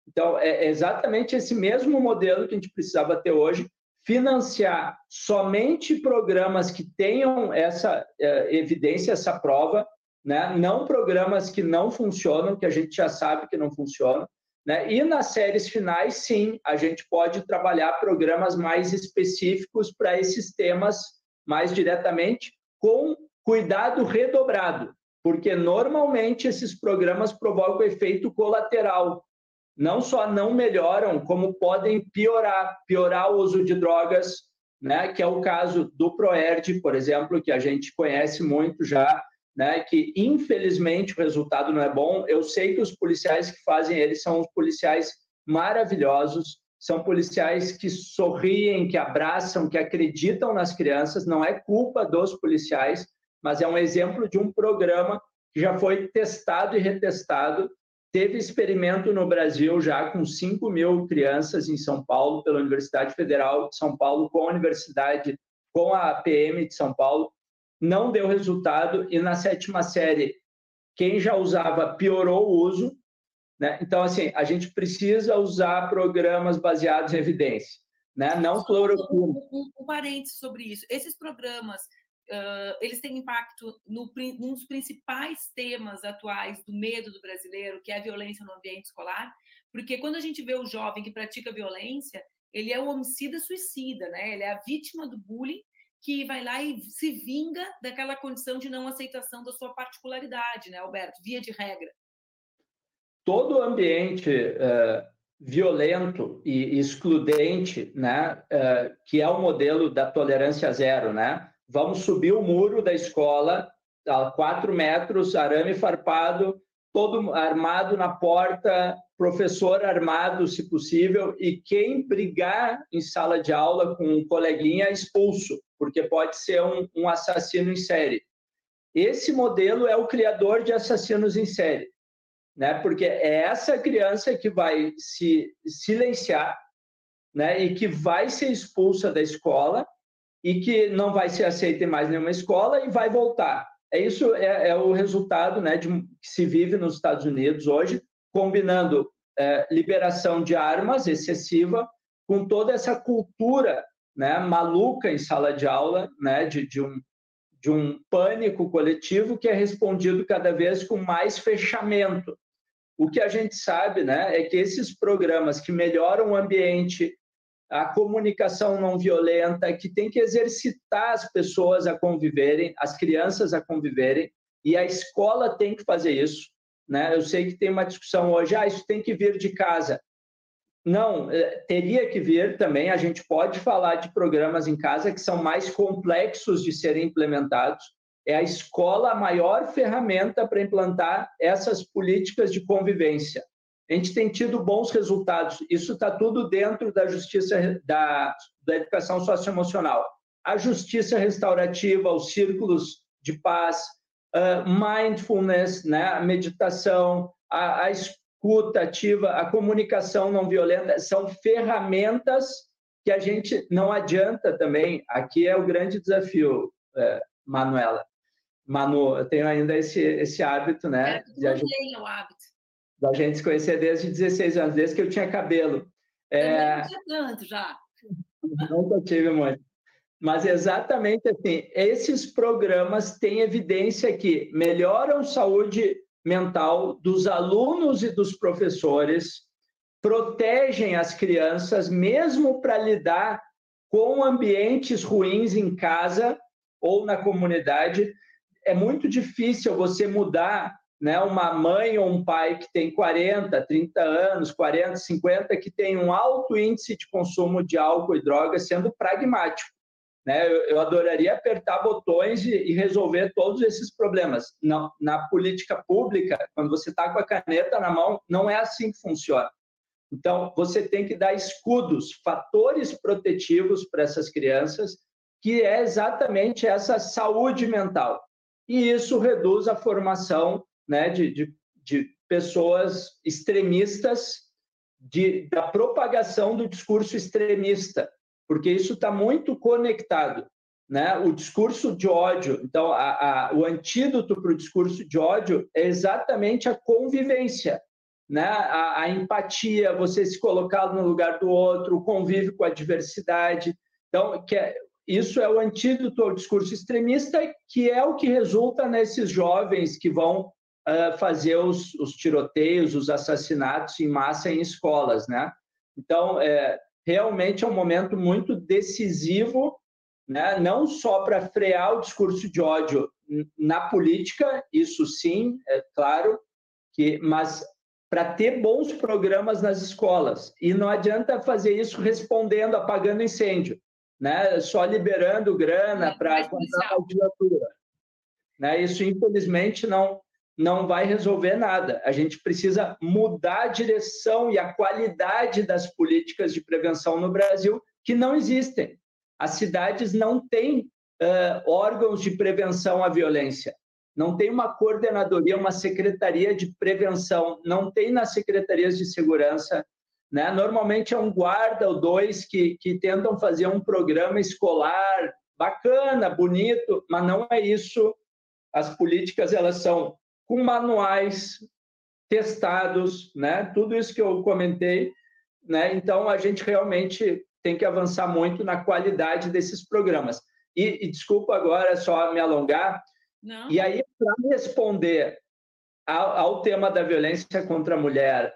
Então, é exatamente esse mesmo modelo que a gente precisava ter hoje, financiar somente programas que tenham essa é, evidência, essa prova, né? não programas que não funcionam, que a gente já sabe que não funcionam. Né? E nas séries finais, sim, a gente pode trabalhar programas mais específicos para esses temas mais diretamente, com cuidado redobrado, porque normalmente esses programas provocam efeito colateral, não só não melhoram, como podem piorar, piorar o uso de drogas, né, que é o caso do Proerd, por exemplo, que a gente conhece muito já, né, que infelizmente o resultado não é bom. Eu sei que os policiais que fazem eles são os policiais maravilhosos, são policiais que sorriem, que abraçam, que acreditam nas crianças, não é culpa dos policiais, mas é um exemplo de um programa que já foi testado e retestado Teve experimento no Brasil já com 5 mil crianças em São Paulo, pela Universidade Federal de São Paulo, com a Universidade, com a PM de São Paulo. Não deu resultado e na sétima série, quem já usava piorou o uso. Né? Então, assim, a gente precisa usar programas baseados em evidência. Né? Não cloroquina. Um, um, um parênteses sobre isso. Esses programas uh, eles têm impacto no, num dos principais temas atuais do medo do brasileiro, que é a violência no ambiente escolar, porque quando a gente vê o jovem que pratica violência, ele é o homicida suicida, né? Ele é a vítima do bullying que vai lá e se vinga daquela condição de não aceitação da sua particularidade, né, Alberto? Via de regra. Todo ambiente uh, violento e excludente, né, uh, que é o modelo da tolerância zero, né? vamos subir o muro da escola, a quatro metros, arame farpado, todo armado na porta, professor armado, se possível, e quem brigar em sala de aula com um coleguinha expulso, porque pode ser um, um assassino em série. Esse modelo é o criador de assassinos em série, né? Porque é essa criança que vai se silenciar, né? E que vai ser expulsa da escola e que não vai ser aceita em mais nenhuma escola e vai voltar. É isso é, é o resultado, né, de que se vive nos Estados Unidos hoje, combinando é, liberação de armas excessiva com toda essa cultura, né, maluca em sala de aula, né, de, de um de um pânico coletivo que é respondido cada vez com mais fechamento. O que a gente sabe, né, é que esses programas que melhoram o ambiente a comunicação não violenta, que tem que exercitar as pessoas a conviverem, as crianças a conviverem, e a escola tem que fazer isso. Né? Eu sei que tem uma discussão hoje, ah, isso tem que vir de casa. Não, é, teria que vir também. A gente pode falar de programas em casa que são mais complexos de serem implementados. É a escola a maior ferramenta para implantar essas políticas de convivência a gente tem tido bons resultados. Isso está tudo dentro da justiça da, da educação socioemocional. A justiça restaurativa, os círculos de paz, uh, mindfulness, né, a meditação, a, a escuta ativa, a comunicação não violenta, são ferramentas que a gente não adianta também. Aqui é o grande desafio, uh, Manuela. Manu, eu tenho ainda esse, esse hábito, né? É, de a gente... o hábito da gente se conhecer desde 16 anos, desde que eu tinha cabelo. É... não tinha tanto já. Nunca tive muito. Mas exatamente assim, esses programas têm evidência que melhoram a saúde mental dos alunos e dos professores, protegem as crianças, mesmo para lidar com ambientes ruins em casa ou na comunidade. É muito difícil você mudar né, uma mãe ou um pai que tem 40, 30 anos, 40, 50, que tem um alto índice de consumo de álcool e drogas, sendo pragmático. Né? Eu, eu adoraria apertar botões e, e, resolver todos esses problemas. Não, na política pública, quando você está com a caneta na mão, não é assim que funciona. Então, você tem que dar escudos, fatores protetivos para essas crianças, que é exatamente essa saúde mental. E isso reduz a formação né, de, de, de pessoas extremistas de, da propagação do discurso extremista, porque isso está muito conectado. Né? O discurso de ódio, então, a, a, o antídoto para o discurso de ódio é exatamente a convivência, né? a, a empatia, você se colocar no lugar do outro, o convívio com a diversidade. Então, que é, isso é o antídoto ao discurso extremista, que é o que resulta nesses jovens que vão uh, fazer os, os, tiroteios, os assassinatos em massa em escolas, né? Então, é, realmente é um momento muito decisivo, né? não só para frear o discurso de ódio na política, isso sim, é claro, que, mas para ter bons programas nas escolas. E não adianta fazer isso respondendo, apagando incêndio, né? só liberando grana para comprar a candidatura. Né? Isso, infelizmente, não, não vai resolver nada. A gente precisa mudar a direção e a qualidade das políticas de prevenção no Brasil, que não existem. As cidades não têm uh, órgãos de prevenção à violência. Não tem uma coordenadoria, uma secretaria de prevenção, não tem nas secretarias de segurança. Né? Normalmente é um guarda ou dois que, que tentam fazer um programa escolar bacana, bonito, mas não é isso. As políticas elas são com manuais testados, né? Tudo isso que eu comentei, né? Então a gente realmente tem que avançar muito na qualidade desses programas. E, e desculpa agora só me alongar. Não. E aí para responder ao, ao, tema da violência contra a mulher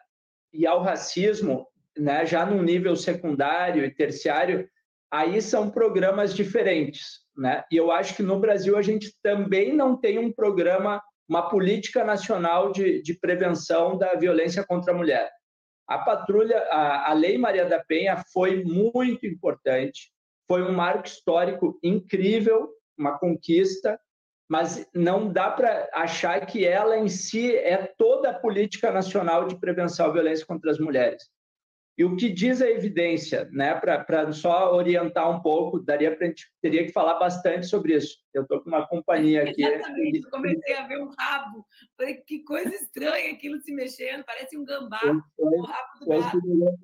e ao racismo, né? Já no nível secundário e terciário, aí são programas diferentes, né? E eu acho que no Brasil a gente também não tem um programa uma política nacional de, de prevenção da violência contra a mulher. A patrulha, a, a Lei Maria da Penha foi muito importante, foi um marco histórico incrível, uma conquista, mas não dá para achar que ela em si é toda a política nacional de prevenção à violência contra as mulheres. E o que diz a evidência, né, para só orientar um pouco, daria pra, gente teria que falar bastante sobre isso. Eu estou com uma companhia aqui. Exatamente, eu comecei a ver um rabo. Falei, que coisa estranha aquilo se mexendo, parece um gambá, eu, o rabo do eu, segurei,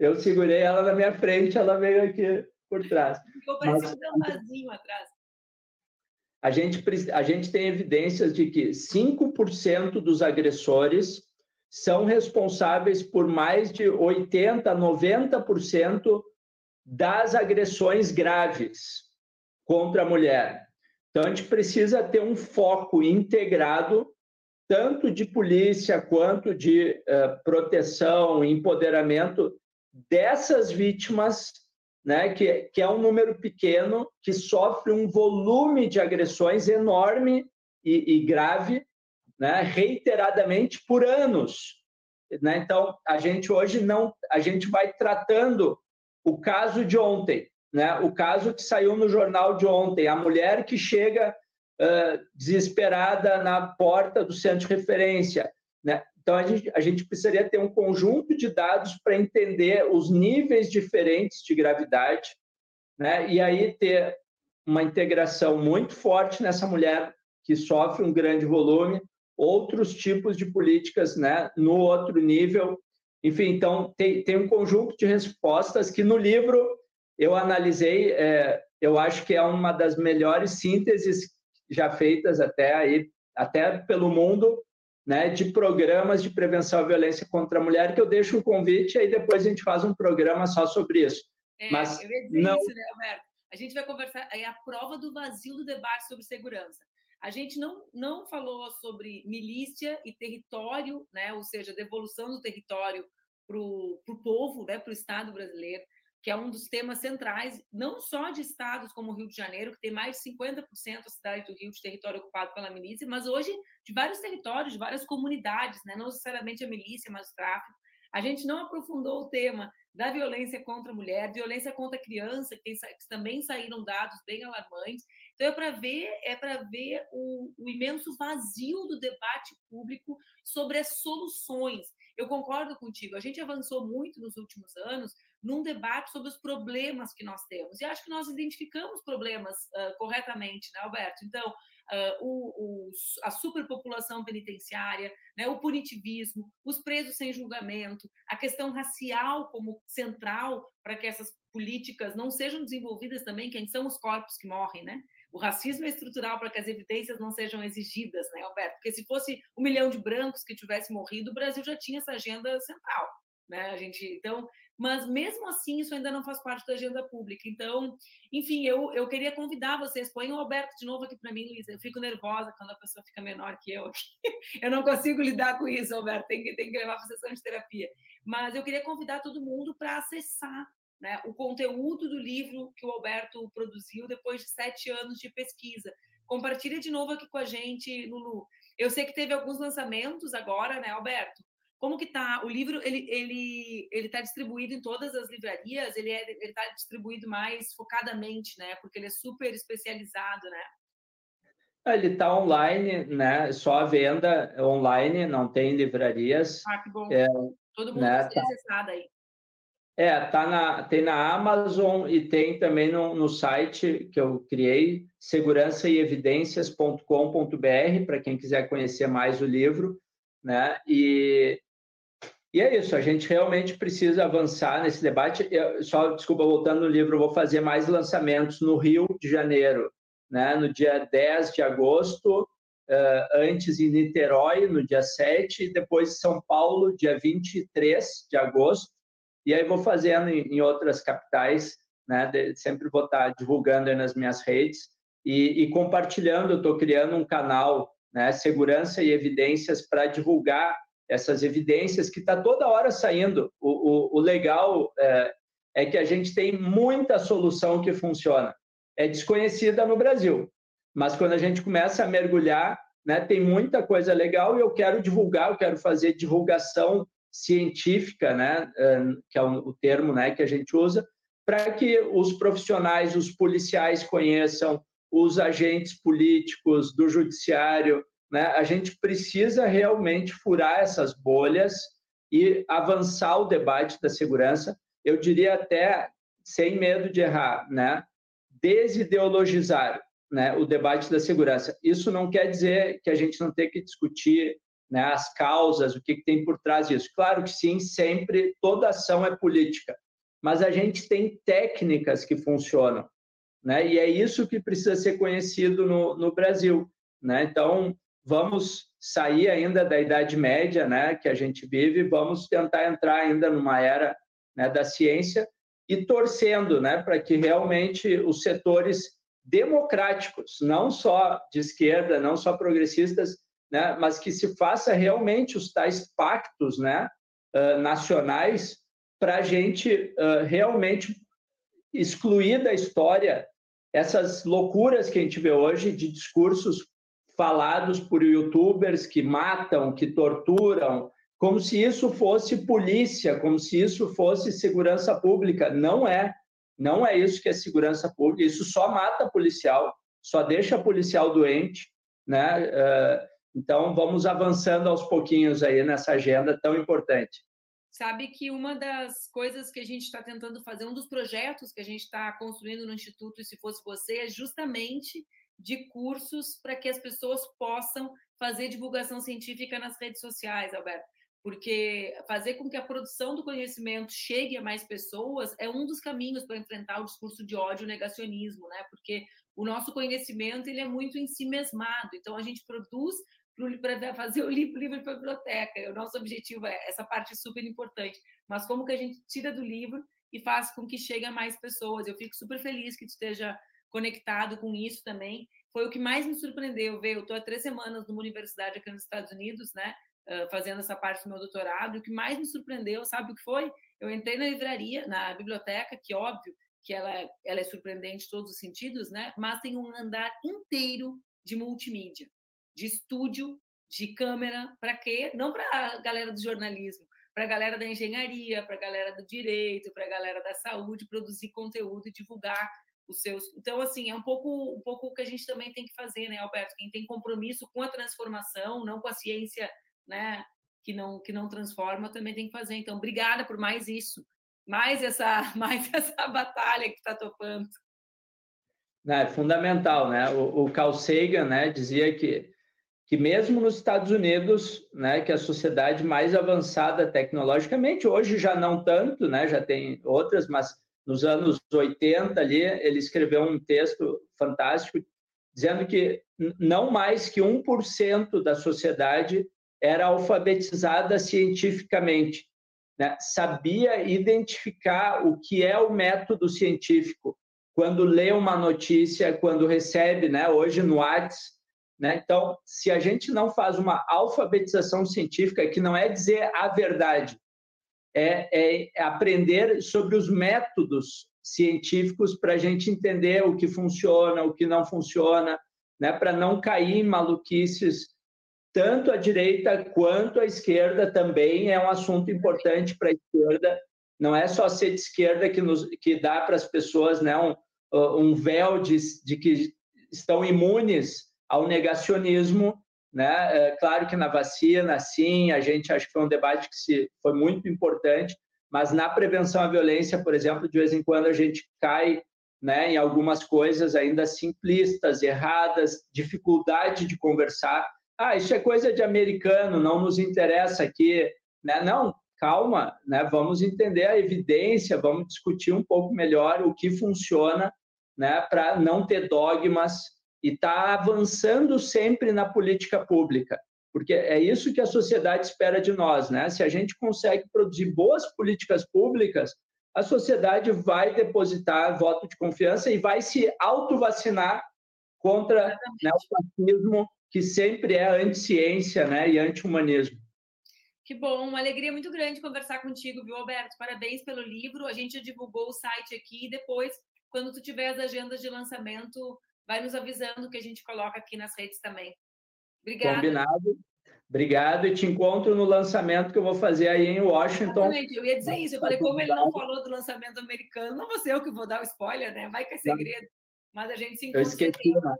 eu segurei ela na minha frente, ela veio aqui por trás. Ficou parecendo um gambazinho atrás. A gente, a gente tem evidências de que 5% dos agressores são responsáveis por mais de 80%, 90% das agressões graves contra a mulher. Então, a gente precisa ter um foco integrado, tanto de polícia quanto de uh, proteção empoderamento dessas vítimas, né, que, que é um número pequeno, que sofre um volume de agressões enorme e, e grave, né, reiteradamente por anos. Né? Então, a gente hoje não, a gente vai tratando o caso de ontem, né? o caso que saiu no jornal de ontem, a mulher que chega uh, desesperada na porta do centro de referência. Né? Então, a gente, a gente precisaria ter um conjunto de dados para entender os níveis diferentes de gravidade, né? e aí ter uma integração muito forte nessa mulher que sofre um grande volume, outros tipos de políticas né, no outro nível. Enfim, então, tem, tem um conjunto de respostas que no livro eu analisei, é, eu acho que é uma das melhores sínteses já feitas até aí, até pelo mundo, né, de programas de prevenção à violência contra a mulher, que eu deixo o um convite, aí depois a gente faz um programa só sobre isso. É, Mas não... isso, né? A gente vai conversar, é a prova do vazio do debate sobre segurança. A gente não, não falou sobre milícia e território, né? ou seja, devolução do território para o povo, né? para o Estado brasileiro, que é um dos temas centrais, não só de estados como o Rio de Janeiro, que tem mais de 50% da cidade do Rio de território ocupado pela milícia, mas hoje de vários territórios, de várias comunidades, né? não necessariamente a milícia, mas o tráfico. A gente não aprofundou o tema da violência contra a mulher, violência contra a criança, que, que também saíram dados bem alarmantes. Então é para ver, é para ver o, o imenso vazio do debate público sobre as soluções. Eu concordo contigo. A gente avançou muito nos últimos anos num debate sobre os problemas que nós temos. E acho que nós identificamos problemas uh, corretamente, né, Alberto? Então, uh, o, o, a superpopulação penitenciária, né, o punitivismo, os presos sem julgamento, a questão racial como central para que essas políticas não sejam desenvolvidas também, quem são os corpos que morrem, né? O racismo é estrutural para que as evidências não sejam exigidas, né, Alberto? Porque se fosse um milhão de brancos que tivesse morrido, o Brasil já tinha essa agenda central, né? A gente, então, mas mesmo assim isso ainda não faz parte da agenda pública. Então, enfim, eu, eu queria convidar vocês, põe o Alberto de novo aqui para mim, Luísa. Eu fico nervosa quando a pessoa fica menor que eu. eu não consigo lidar com isso, Alberto. Tem que, tem que levar para sessão de terapia. Mas eu queria convidar todo mundo para acessar né, o conteúdo do livro que o Alberto produziu depois de sete anos de pesquisa. Compartilha de novo aqui com a gente, Lulu. Eu sei que teve alguns lançamentos agora, né, Alberto? Como que tá? O livro ele ele ele está distribuído em todas as livrarias. Ele é ele está distribuído mais focadamente, né? Porque ele é super especializado, né? Ele está online, né? Só a venda online, não tem livrarias. Ah, que bom. É, Todo mundo né, tá acessado aí. É, tá na, tem na Amazon e tem também no, no site que eu criei, segurançaeevidências.com.br, para quem quiser conhecer mais o livro, né? E, e é isso, a gente realmente precisa avançar nesse debate. Eu, só, desculpa, voltando no livro, eu vou fazer mais lançamentos no Rio de Janeiro, né? no dia 10 de agosto, uh, antes em Niterói, no dia 7, e depois em São Paulo, dia 23 de agosto e aí vou fazendo em, em outras capitais, né? De, sempre vou estar divulgando nas minhas redes e, e compartilhando. Estou criando um canal, né? Segurança e evidências para divulgar essas evidências que está toda hora saindo. O, o, o legal é, é que a gente tem muita solução que funciona. É desconhecida no Brasil, mas quando a gente começa a mergulhar, né, tem muita coisa legal e eu quero divulgar, eu quero fazer divulgação científica, né, que é o termo né, que a gente usa, para que os profissionais, os policiais conheçam, os agentes políticos do judiciário. Né? A gente precisa realmente furar essas bolhas e avançar o debate da segurança. Eu diria até, sem medo de errar, né? desideologizar né, o debate da segurança. Isso não quer dizer que a gente não tem que discutir né, as causas, o que, que tem por trás disso. Claro que sim, sempre, toda ação é política, mas a gente tem técnicas que funcionam, né, e é isso que precisa ser conhecido no, no Brasil. Né? Então, vamos sair ainda da Idade Média, né, que a gente vive, vamos tentar entrar ainda numa era né, da ciência e torcendo né, para que realmente os setores democráticos, não só de esquerda, não só progressistas, né, mas que se faça realmente os tais pactos né, uh, nacionais para a gente uh, realmente excluir da história essas loucuras que a gente vê hoje de discursos falados por youtubers que matam, que torturam, como se isso fosse polícia, como se isso fosse segurança pública. Não é. Não é isso que é segurança pública. Isso só mata policial, só deixa policial doente, né? Uh, então, vamos avançando aos pouquinhos aí nessa agenda tão importante. Sabe que uma das coisas que a gente está tentando fazer, um dos projetos que a gente está construindo no Instituto, e se fosse você, é justamente de cursos para que as pessoas possam fazer divulgação científica nas redes sociais, Alberto. Porque fazer com que a produção do conhecimento chegue a mais pessoas é um dos caminhos para enfrentar o discurso de ódio e negacionismo, né? Porque o nosso conhecimento ele é muito em si mesmado. Então a gente produz para fazer o livro, para a biblioteca. O nosso objetivo é essa parte super importante. Mas como que a gente tira do livro e faz com que chegue a mais pessoas? Eu fico super feliz que tu esteja conectado com isso também. Foi o que mais me surpreendeu, ver. Eu estou há três semanas numa universidade aqui nos Estados Unidos, né? fazendo essa parte do meu doutorado. E o que mais me surpreendeu, sabe o que foi? Eu entrei na livraria, na biblioteca, que óbvio que ela, ela é surpreendente em todos os sentidos, né? Mas tem um andar inteiro de multimídia de estúdio, de câmera, para quê? Não para a galera do jornalismo, para a galera da engenharia, para a galera do direito, para a galera da saúde, produzir conteúdo e divulgar os seus. Então, assim, é um pouco, um pouco o que a gente também tem que fazer, né, Alberto? Quem tem compromisso com a transformação, não com a ciência, né, que não, que não transforma, também tem que fazer. Então, obrigada por mais isso. mais essa, mais essa batalha que está topando. É fundamental, né? O, o Carl Sagan, né, dizia que que mesmo nos Estados Unidos, né, que é a sociedade mais avançada tecnologicamente, hoje já não tanto, né, já tem outras, mas nos anos 80 ali, ele escreveu um texto fantástico dizendo que não mais que 1% da sociedade era alfabetizada cientificamente, né? sabia identificar o que é o método científico quando lê uma notícia, quando recebe, né, hoje no WhatsApp, né? Então, se a gente não faz uma alfabetização científica, que não é dizer a verdade, é, é aprender sobre os métodos científicos para a gente entender o que funciona, o que não funciona, né? para não cair em maluquices. Tanto a direita quanto a esquerda também é um assunto importante para a esquerda. Não é só ser de esquerda que, nos, que dá para as pessoas né, um, um véu de, de que estão imunes ao negacionismo, né? É, claro que na vacina, sim, a gente acho que foi um debate que se, foi muito importante, mas na prevenção à violência, por exemplo, de vez em quando a gente cai né, em algumas coisas ainda simplistas, erradas, dificuldade de conversar. Ah, isso é coisa de americano, não nos interessa aqui. Né? Não, calma, né? vamos entender a evidência, vamos discutir um pouco melhor o que funciona né, para não ter dogmas e está avançando sempre na política pública, porque é isso que a sociedade espera de nós, né? Se a gente consegue produzir boas políticas públicas, a sociedade vai depositar voto de confiança e vai se auto-vacinar contra né, o fascismo, que sempre é anti-ciência né, e anti-humanismo. Que bom, uma alegria muito grande conversar contigo, viu, Alberto? Parabéns pelo livro. A gente divulgou o site aqui e depois, quando tu tiver as agendas de lançamento, vai nos avisando que a gente coloca aqui nas redes também. Obrigada. Combinado. Obrigado e te encontro no lançamento que eu vou fazer aí em Washington. Exatamente, eu ia dizer isso. Eu falei, como ele não falou do lançamento americano, não vou ser eu que vou dar o spoiler, né? Vai que é segredo. Mas a gente se encontra. Eu esqueci, né?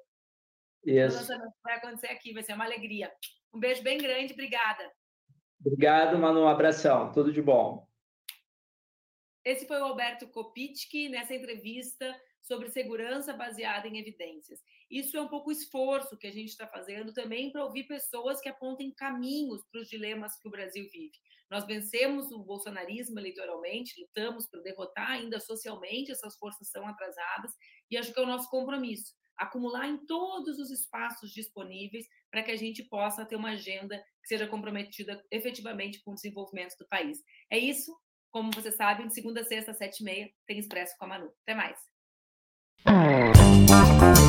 Isso. O lançamento vai acontecer aqui, vai ser uma alegria. Um beijo bem grande, obrigada. Obrigado, Manu. Um abração. Tudo de bom. Esse foi o Alberto Kopitschki nessa entrevista sobre segurança baseada em evidências. Isso é um pouco o esforço que a gente está fazendo também para ouvir pessoas que apontem caminhos para os dilemas que o Brasil vive. Nós vencemos o bolsonarismo eleitoralmente, lutamos para derrotar ainda socialmente, essas forças são atrasadas, e acho que é o nosso compromisso acumular em todos os espaços disponíveis para que a gente possa ter uma agenda que seja comprometida efetivamente com o desenvolvimento do país. É isso. Como você sabe, de segunda a sexta, sete e meia, tem Expresso com a Manu. Até mais. Oh.